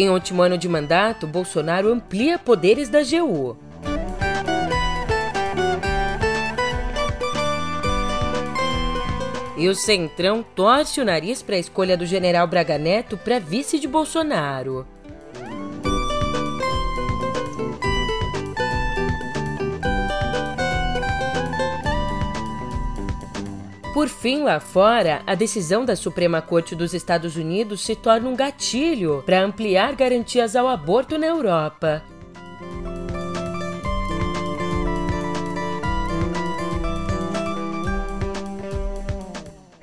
Em último ano de mandato, Bolsonaro amplia poderes da AGU. E o Centrão torce o nariz para a escolha do general Braga Neto para vice de Bolsonaro. Por fim, lá fora, a decisão da Suprema Corte dos Estados Unidos se torna um gatilho para ampliar garantias ao aborto na Europa.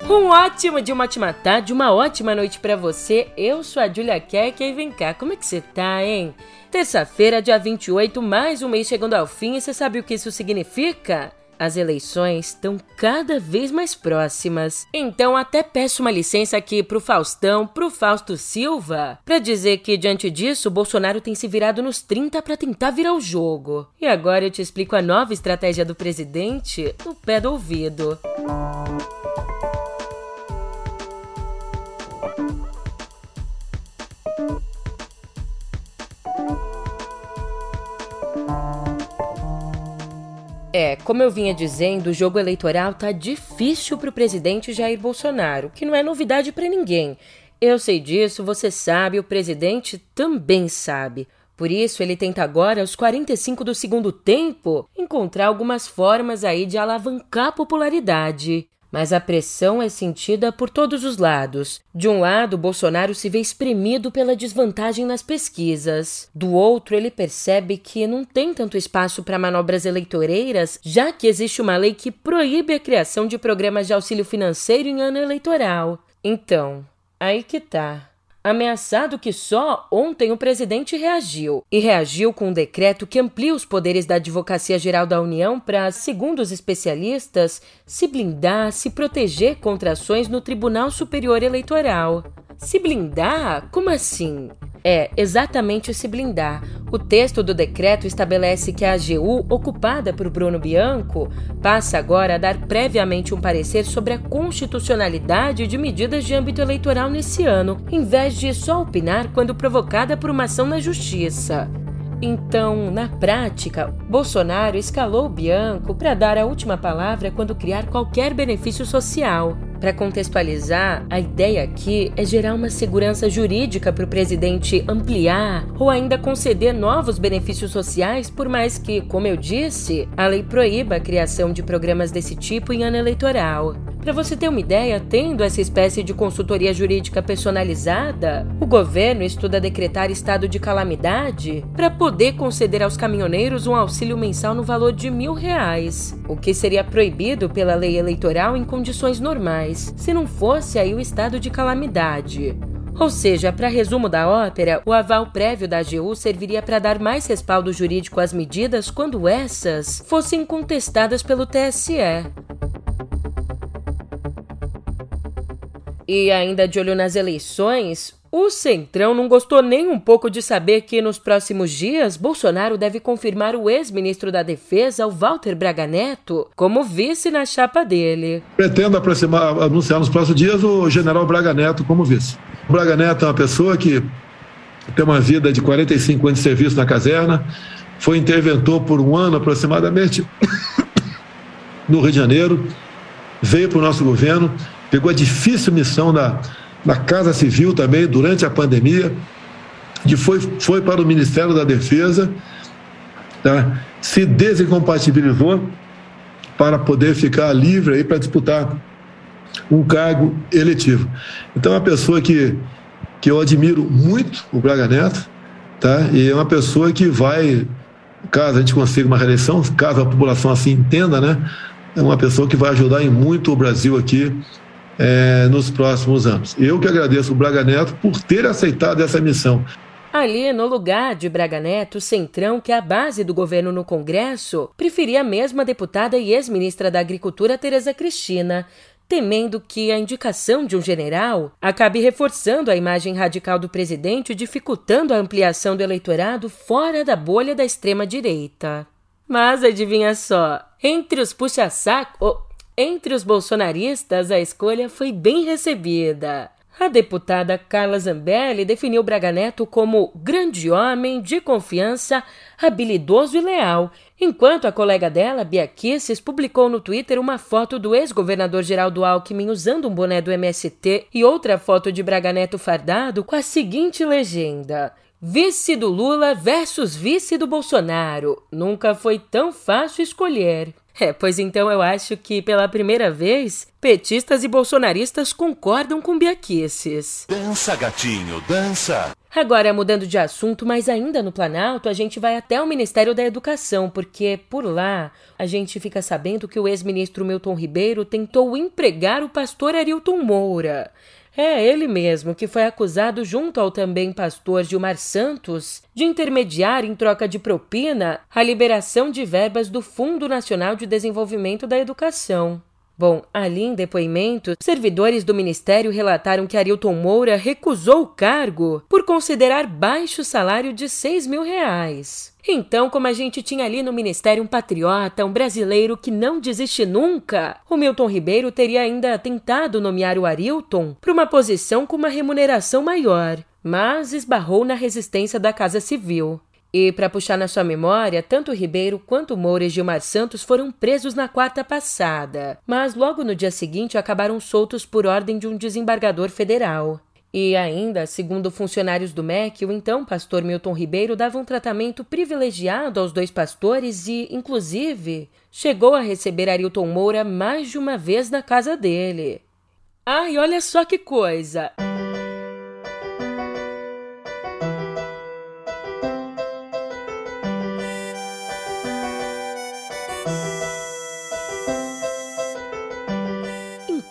Um ótimo de uma ótima tarde, uma ótima noite para você. Eu sou a Julia Keck e vem cá, como é que você tá, hein? Terça-feira, dia 28, mais um mês chegando ao fim e você sabe o que isso significa? As eleições estão cada vez mais próximas. Então até peço uma licença aqui pro Faustão, pro Fausto Silva, para dizer que diante disso Bolsonaro tem se virado nos 30 para tentar virar o jogo. E agora eu te explico a nova estratégia do presidente no pé do ouvido. É, como eu vinha dizendo, o jogo eleitoral tá difícil pro presidente Jair Bolsonaro, que não é novidade para ninguém. Eu sei disso, você sabe, o presidente também sabe. Por isso, ele tenta agora, aos 45 do segundo tempo, encontrar algumas formas aí de alavancar a popularidade. Mas a pressão é sentida por todos os lados. De um lado, Bolsonaro se vê espremido pela desvantagem nas pesquisas. Do outro, ele percebe que não tem tanto espaço para manobras eleitoreiras, já que existe uma lei que proíbe a criação de programas de auxílio financeiro em ano eleitoral. Então, aí que tá. Ameaçado que só, ontem o presidente reagiu. E reagiu com um decreto que amplia os poderes da Advocacia Geral da União para, segundo os especialistas, se blindar, se proteger contra ações no Tribunal Superior Eleitoral. Se blindar? Como assim? É, exatamente se blindar. O texto do decreto estabelece que a AGU, ocupada por Bruno Bianco, passa agora a dar previamente um parecer sobre a constitucionalidade de medidas de âmbito eleitoral nesse ano, em vez de só opinar quando provocada por uma ação na justiça. Então, na prática, Bolsonaro escalou Bianco para dar a última palavra quando criar qualquer benefício social. Para contextualizar, a ideia aqui é gerar uma segurança jurídica para o presidente ampliar ou ainda conceder novos benefícios sociais, por mais que, como eu disse, a lei proíba a criação de programas desse tipo em ano eleitoral. Para você ter uma ideia, tendo essa espécie de consultoria jurídica personalizada, o governo estuda decretar estado de calamidade para poder conceder aos caminhoneiros um auxílio mensal no valor de mil reais, o que seria proibido pela lei eleitoral em condições normais, se não fosse aí o estado de calamidade. Ou seja, para resumo da ópera, o aval prévio da AGU serviria para dar mais respaldo jurídico às medidas quando essas fossem contestadas pelo TSE. E ainda de olho nas eleições, o Centrão não gostou nem um pouco de saber que nos próximos dias Bolsonaro deve confirmar o ex-ministro da Defesa, o Walter Braga Neto, como vice na chapa dele. Pretendo anunciar nos próximos dias o general Braga Neto como vice. O Braga Neto é uma pessoa que tem uma vida de 45 anos de serviço na caserna, foi interventor por um ano aproximadamente no Rio de Janeiro, veio para o nosso governo pegou a difícil missão da, da Casa Civil também durante a pandemia, e foi, foi para o Ministério da Defesa, tá? se desincompatibilizou para poder ficar livre aí para disputar um cargo eletivo. Então é uma pessoa que, que eu admiro muito, o Braga Neto, tá? e é uma pessoa que vai, caso a gente consiga uma reeleição, caso a população assim entenda, né? é uma pessoa que vai ajudar em muito o Brasil aqui é, nos próximos anos. Eu que agradeço o Braga Neto por ter aceitado essa missão. Ali, no lugar de Braga Neto, Centrão, que é a base do governo no Congresso, preferia mesmo a deputada e ex-ministra da Agricultura Tereza Cristina, temendo que a indicação de um general acabe reforçando a imagem radical do presidente, dificultando a ampliação do eleitorado fora da bolha da extrema-direita. Mas adivinha só, entre os puxa-saco, entre os bolsonaristas, a escolha foi bem recebida. A deputada Carla Zambelli definiu Braga Neto como grande homem, de confiança, habilidoso e leal, enquanto a colega dela, Bia Kisses, publicou no Twitter uma foto do ex-governador Geraldo Alckmin usando um boné do MST e outra foto de Braga Neto fardado com a seguinte legenda: Vice do Lula versus vice do Bolsonaro. Nunca foi tão fácil escolher. É, pois então eu acho que pela primeira vez, petistas e bolsonaristas concordam com biaquices. Dança, gatinho, dança! Agora, mudando de assunto, mas ainda no Planalto, a gente vai até o Ministério da Educação, porque por lá a gente fica sabendo que o ex-ministro Milton Ribeiro tentou empregar o pastor Arilton Moura. É ele mesmo que foi acusado, junto ao também pastor Gilmar Santos, de intermediar em troca de propina a liberação de verbas do Fundo Nacional de Desenvolvimento da Educação. Bom, ali em depoimento, servidores do ministério relataram que Arilton Moura recusou o cargo por considerar baixo salário de 6 mil reais. Então, como a gente tinha ali no ministério um patriota, um brasileiro que não desiste nunca, o Milton Ribeiro teria ainda tentado nomear o Arilton para uma posição com uma remuneração maior, mas esbarrou na resistência da Casa Civil. E, para puxar na sua memória, tanto Ribeiro quanto Moura e Gilmar Santos foram presos na quarta passada, mas logo no dia seguinte acabaram soltos por ordem de um desembargador federal. E ainda, segundo funcionários do MEC, o então pastor Milton Ribeiro dava um tratamento privilegiado aos dois pastores e, inclusive, chegou a receber Arilton Moura mais de uma vez na casa dele. Ai, olha só que coisa!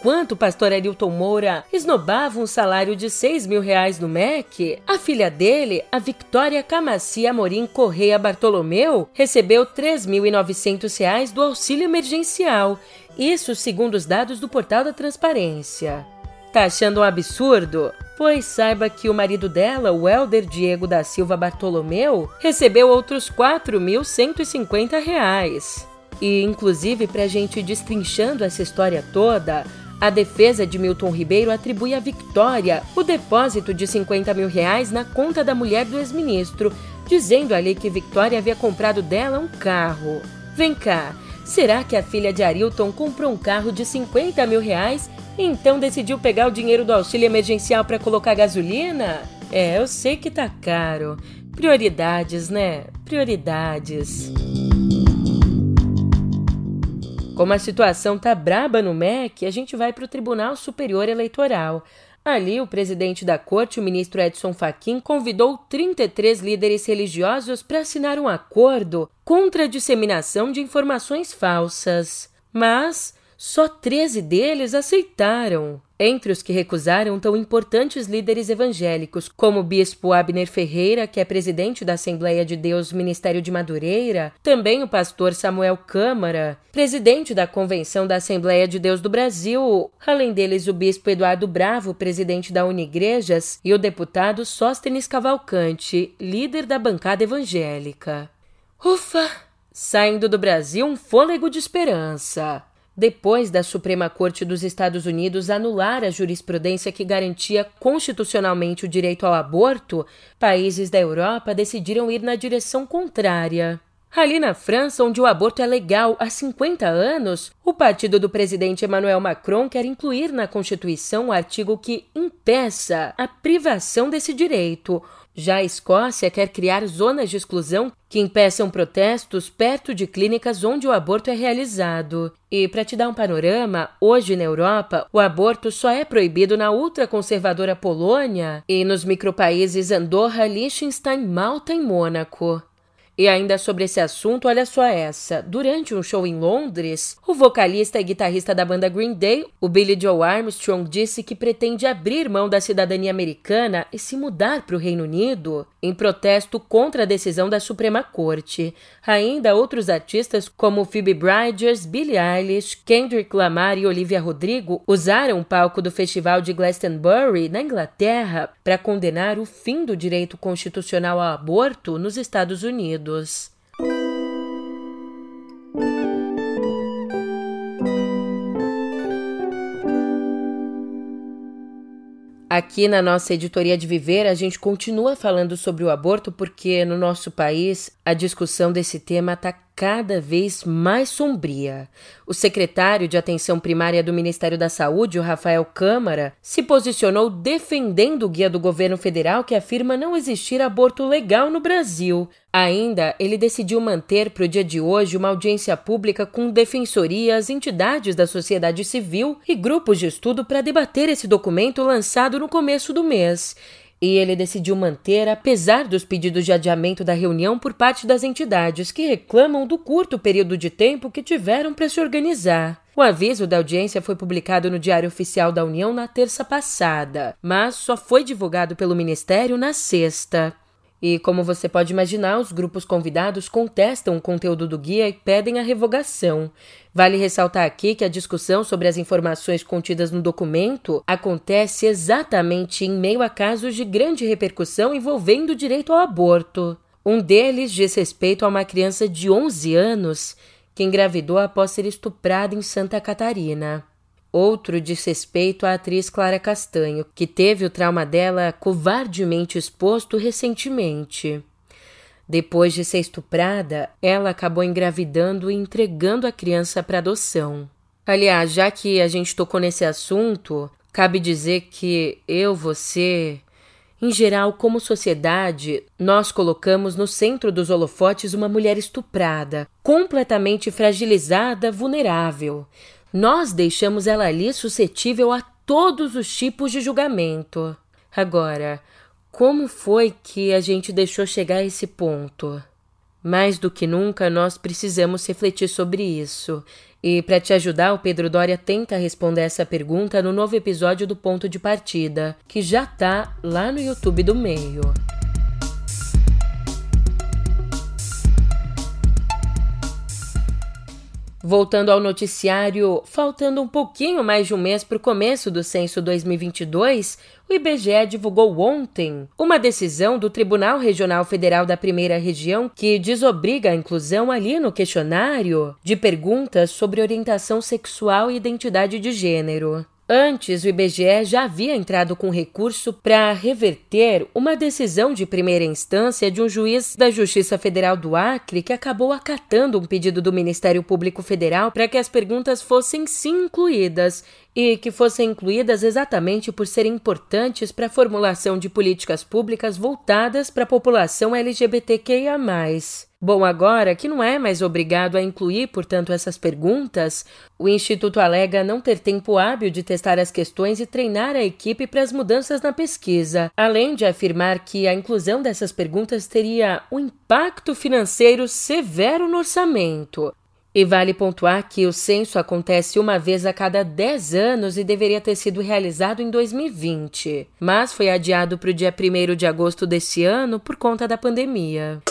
Enquanto o pastor Arilton Moura esnobava um salário de 6 mil reais no MEC, a filha dele, a Victoria Camacia Amorim Correia Bartolomeu, recebeu 3.900 reais do auxílio emergencial. Isso segundo os dados do portal da Transparência. Tá achando um absurdo? Pois saiba que o marido dela, o Helder Diego da Silva Bartolomeu, recebeu outros 4.150 reais. E, inclusive, para a gente destrinchando essa história toda, a defesa de Milton Ribeiro atribui à Victoria o depósito de 50 mil reais na conta da mulher do ex-ministro, dizendo ali que Victoria havia comprado dela um carro. Vem cá, será que a filha de Arilton comprou um carro de 50 mil reais e então decidiu pegar o dinheiro do auxílio emergencial para colocar gasolina? É, eu sei que tá caro. Prioridades, né? Prioridades. Como a situação tá braba no MEC, a gente vai para o Tribunal Superior Eleitoral. Ali, o presidente da corte, o ministro Edson Fachin, convidou 33 líderes religiosos para assinar um acordo contra a disseminação de informações falsas. Mas só 13 deles aceitaram. Entre os que recusaram estão importantes líderes evangélicos, como o bispo Abner Ferreira, que é presidente da Assembleia de Deus Ministério de Madureira, também o pastor Samuel Câmara, presidente da Convenção da Assembleia de Deus do Brasil, além deles o bispo Eduardo Bravo, presidente da Unigrejas, e o deputado Sóstenes Cavalcante, líder da bancada evangélica. Ufa! Saindo do Brasil um fôlego de esperança depois da Suprema Corte dos Estados Unidos anular a jurisprudência que garantia constitucionalmente o direito ao aborto, países da Europa decidiram ir na direção contrária. Ali na França, onde o aborto é legal há 50 anos, o partido do presidente Emmanuel Macron quer incluir na Constituição o artigo que impeça a privação desse direito, já a Escócia quer criar zonas de exclusão que impeçam protestos perto de clínicas onde o aborto é realizado. E para te dar um panorama, hoje na Europa, o aborto só é proibido na ultraconservadora Polônia e nos micropaíses Andorra, Liechtenstein, Malta e Mônaco. E ainda sobre esse assunto, olha só essa. Durante um show em Londres, o vocalista e guitarrista da banda Green Day, o Billy Joe Armstrong, disse que pretende abrir mão da cidadania americana e se mudar para o Reino Unido em protesto contra a decisão da Suprema Corte. Ainda outros artistas como Phoebe Bridgers, Billie Eilish, Kendrick Lamar e Olivia Rodrigo usaram o palco do festival de Glastonbury, na Inglaterra, para condenar o fim do direito constitucional ao aborto nos Estados Unidos. Aqui na nossa editoria de Viver, a gente continua falando sobre o aborto porque no nosso país a discussão desse tema está cada vez mais sombria. O secretário de Atenção Primária do Ministério da Saúde, o Rafael Câmara, se posicionou defendendo o guia do governo federal que afirma não existir aborto legal no Brasil. Ainda, ele decidiu manter para o dia de hoje uma audiência pública com defensorias, entidades da sociedade civil e grupos de estudo para debater esse documento lançado no começo do mês e ele decidiu manter, apesar dos pedidos de adiamento da reunião por parte das entidades que reclamam do curto período de tempo que tiveram para se organizar. O aviso da audiência foi publicado no Diário Oficial da União na terça passada, mas só foi divulgado pelo Ministério na sexta. E, como você pode imaginar, os grupos convidados contestam o conteúdo do guia e pedem a revogação. Vale ressaltar aqui que a discussão sobre as informações contidas no documento acontece exatamente em meio a casos de grande repercussão envolvendo o direito ao aborto. Um deles diz respeito a uma criança de 11 anos que engravidou após ser estuprada em Santa Catarina. Outro diz respeito à atriz Clara Castanho, que teve o trauma dela covardemente exposto recentemente. Depois de ser estuprada, ela acabou engravidando e entregando a criança para adoção. Aliás, já que a gente tocou nesse assunto, cabe dizer que eu, você, em geral, como sociedade, nós colocamos no centro dos holofotes uma mulher estuprada, completamente fragilizada, vulnerável. Nós deixamos ela ali suscetível a todos os tipos de julgamento. Agora, como foi que a gente deixou chegar a esse ponto? Mais do que nunca, nós precisamos refletir sobre isso. E para te ajudar, o Pedro Doria tenta responder essa pergunta no novo episódio do Ponto de Partida, que já tá lá no YouTube do Meio. Voltando ao noticiário, faltando um pouquinho mais de um mês para o começo do censo 2022, o IBGE divulgou ontem uma decisão do Tribunal Regional Federal da Primeira Região que desobriga a inclusão ali no questionário de perguntas sobre orientação sexual e identidade de gênero. Antes, o IBGE já havia entrado com recurso para reverter uma decisão de primeira instância de um juiz da Justiça Federal do Acre que acabou acatando um pedido do Ministério Público Federal para que as perguntas fossem sim incluídas e que fossem incluídas exatamente por serem importantes para a formulação de políticas públicas voltadas para a população LGBTQIA. Bom, agora que não é mais obrigado a incluir, portanto, essas perguntas, o Instituto alega não ter tempo hábil de testar as questões e treinar a equipe para as mudanças na pesquisa, além de afirmar que a inclusão dessas perguntas teria um impacto financeiro severo no orçamento. E vale pontuar que o censo acontece uma vez a cada 10 anos e deveria ter sido realizado em 2020, mas foi adiado para o dia 1 de agosto deste ano por conta da pandemia.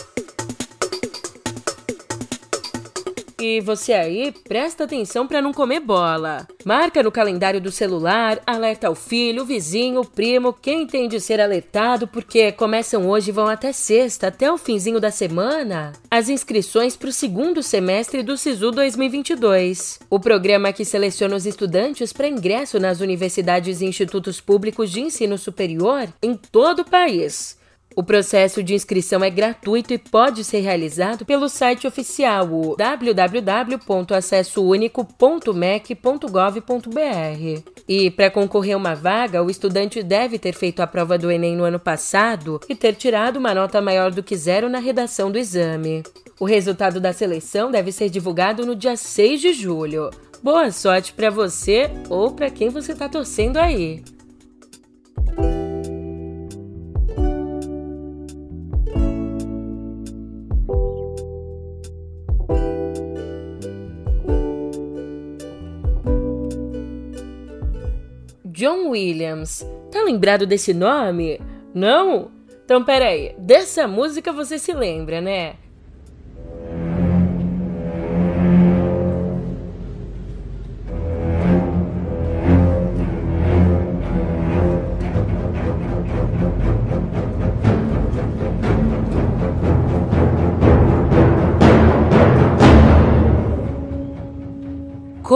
E você aí, presta atenção para não comer bola. Marca no calendário do celular, alerta o filho, o vizinho, o primo, quem tem de ser alertado, porque começam hoje e vão até sexta, até o finzinho da semana, as inscrições para o segundo semestre do SISU 2022. O programa que seleciona os estudantes para ingresso nas universidades e institutos públicos de ensino superior em todo o país. O processo de inscrição é gratuito e pode ser realizado pelo site oficial www.acessounico.mec.gov.br. E para concorrer a uma vaga, o estudante deve ter feito a prova do Enem no ano passado e ter tirado uma nota maior do que zero na redação do exame. O resultado da seleção deve ser divulgado no dia 6 de julho. Boa sorte para você ou para quem você está torcendo aí! John Williams. Tá lembrado desse nome? Não? Então peraí, dessa música você se lembra, né?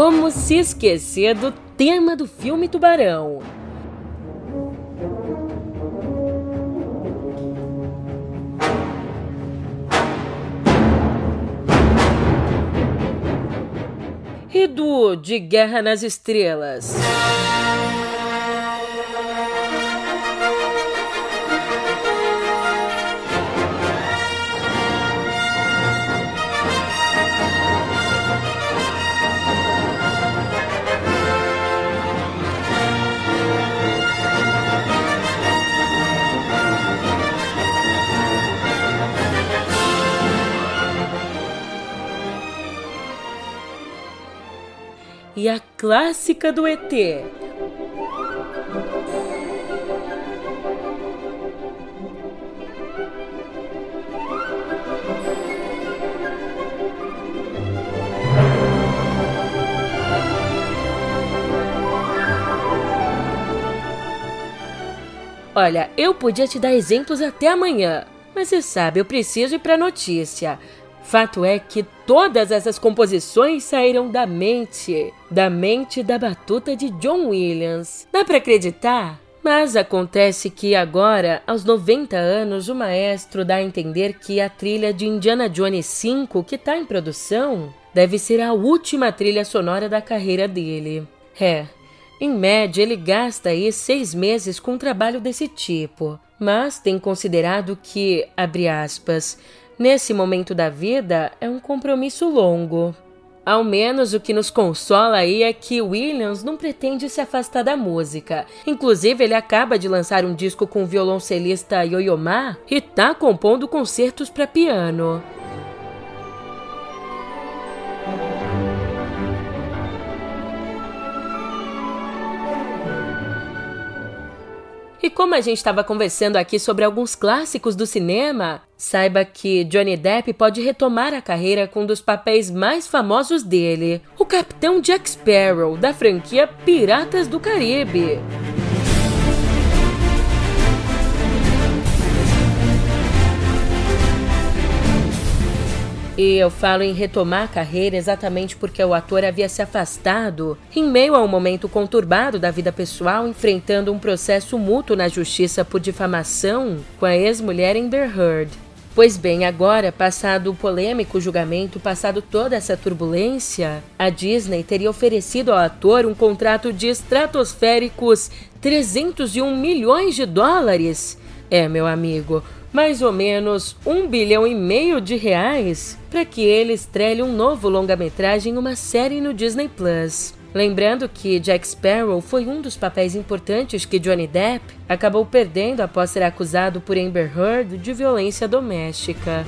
Como se esquecer do tema do filme Tubarão? Edu De Guerra nas Estrelas. E a clássica do ET. Olha, eu podia te dar exemplos até amanhã, mas você sabe, eu preciso ir para notícia. Fato é que todas essas composições saíram da mente, da mente da batuta de John Williams. Dá para acreditar? Mas acontece que agora, aos 90 anos, o maestro dá a entender que a trilha de Indiana Jones 5, que está em produção, deve ser a última trilha sonora da carreira dele. É, em média ele gasta aí seis meses com um trabalho desse tipo, mas tem considerado que, abre aspas, nesse momento da vida, é um compromisso longo. Ao menos o que nos consola aí é que Williams não pretende se afastar da música. Inclusive, ele acaba de lançar um disco com o violoncelista Ma e tá compondo concertos para piano. E como a gente estava conversando aqui sobre alguns clássicos do cinema, saiba que Johnny Depp pode retomar a carreira com um dos papéis mais famosos dele, o Capitão Jack Sparrow, da franquia Piratas do Caribe. E eu falo em retomar a carreira exatamente porque o ator havia se afastado em meio a um momento conturbado da vida pessoal, enfrentando um processo mútuo na justiça por difamação com a ex-mulher Amber Heard. Pois bem, agora, passado o polêmico julgamento, passado toda essa turbulência, a Disney teria oferecido ao ator um contrato de estratosféricos 301 milhões de dólares. É, meu amigo, mais ou menos um bilhão e meio de reais para que ele estrele um novo longa-metragem em uma série no Disney Plus. Lembrando que Jack Sparrow foi um dos papéis importantes que Johnny Depp acabou perdendo após ser acusado por Amber Heard de violência doméstica.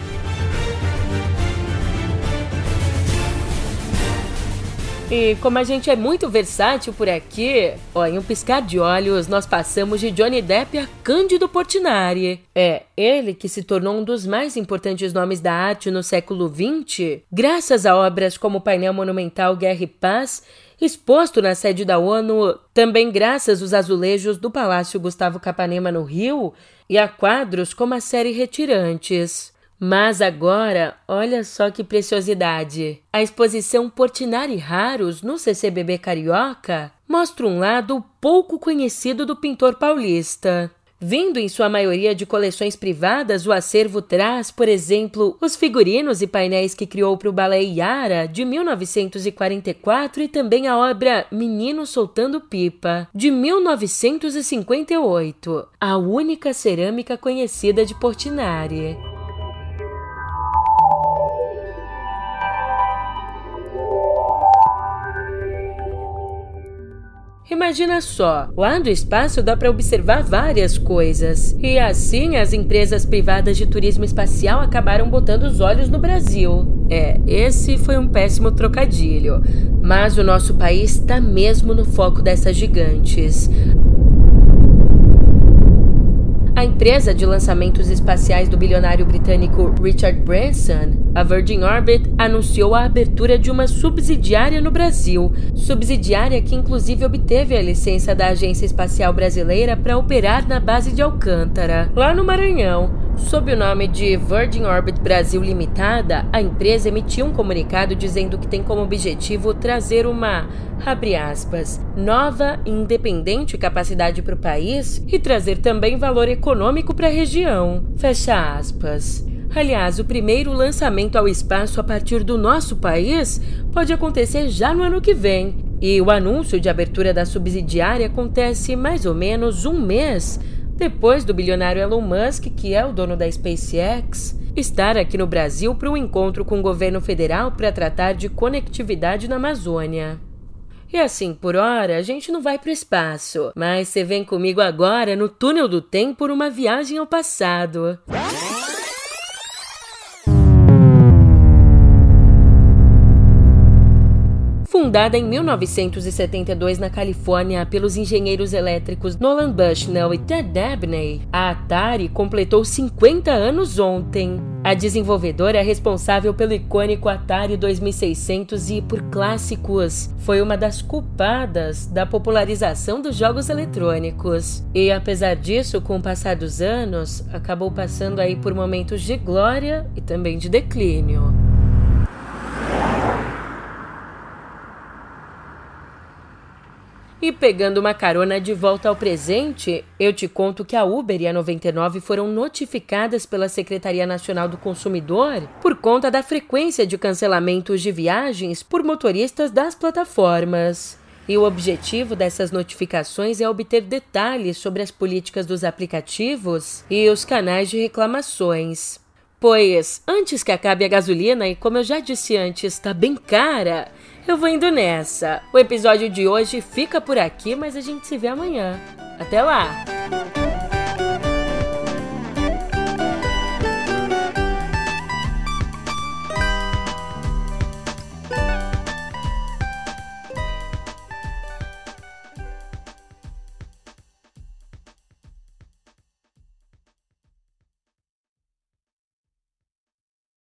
E como a gente é muito versátil por aqui, ó, em um piscar de olhos, nós passamos de Johnny Depp a Cândido Portinari. É, ele que se tornou um dos mais importantes nomes da arte no século XX, graças a obras como o painel monumental Guerra e Paz, exposto na sede da ONU, também graças aos azulejos do Palácio Gustavo Capanema no Rio, e a quadros como a série Retirantes. Mas agora, olha só que preciosidade! A exposição Portinari Raros no CCBB Carioca mostra um lado pouco conhecido do pintor paulista. Vindo em sua maioria de coleções privadas, o acervo traz, por exemplo, os figurinos e painéis que criou para o Balé Yara, de 1944, e também a obra Menino Soltando Pipa, de 1958, a única cerâmica conhecida de Portinari. Imagina só, lá do espaço dá para observar várias coisas. E assim as empresas privadas de turismo espacial acabaram botando os olhos no Brasil. É, esse foi um péssimo trocadilho. Mas o nosso país está mesmo no foco dessas gigantes. Empresa de lançamentos espaciais do bilionário britânico Richard Branson, a Virgin Orbit, anunciou a abertura de uma subsidiária no Brasil, subsidiária que inclusive obteve a licença da Agência Espacial Brasileira para operar na base de Alcântara, lá no Maranhão. Sob o nome de Virgin Orbit Brasil Limitada, a empresa emitiu um comunicado dizendo que tem como objetivo trazer uma, aspas, nova e independente capacidade para o país e trazer também valor econômico para a região, fecha aspas. Aliás, o primeiro lançamento ao espaço a partir do nosso país pode acontecer já no ano que vem. E o anúncio de abertura da subsidiária acontece mais ou menos um mês depois do bilionário Elon Musk, que é o dono da SpaceX, estar aqui no Brasil para um encontro com o governo federal para tratar de conectividade na Amazônia. E assim, por hora, a gente não vai para o espaço, mas você vem comigo agora no túnel do tempo por uma viagem ao passado. Fundada em 1972 na Califórnia pelos engenheiros elétricos Nolan Bushnell e Ted Dabney, a Atari completou 50 anos ontem. A desenvolvedora é responsável pelo icônico Atari 2600 e por clássicos. Foi uma das culpadas da popularização dos jogos eletrônicos. E apesar disso, com o passar dos anos, acabou passando aí por momentos de glória e também de declínio. E pegando uma carona de volta ao presente, eu te conto que a Uber e a 99 foram notificadas pela Secretaria Nacional do Consumidor por conta da frequência de cancelamentos de viagens por motoristas das plataformas. E o objetivo dessas notificações é obter detalhes sobre as políticas dos aplicativos e os canais de reclamações. Pois, antes que acabe a gasolina, e como eu já disse antes, está bem cara, eu vou indo nessa. O episódio de hoje fica por aqui, mas a gente se vê amanhã. Até lá!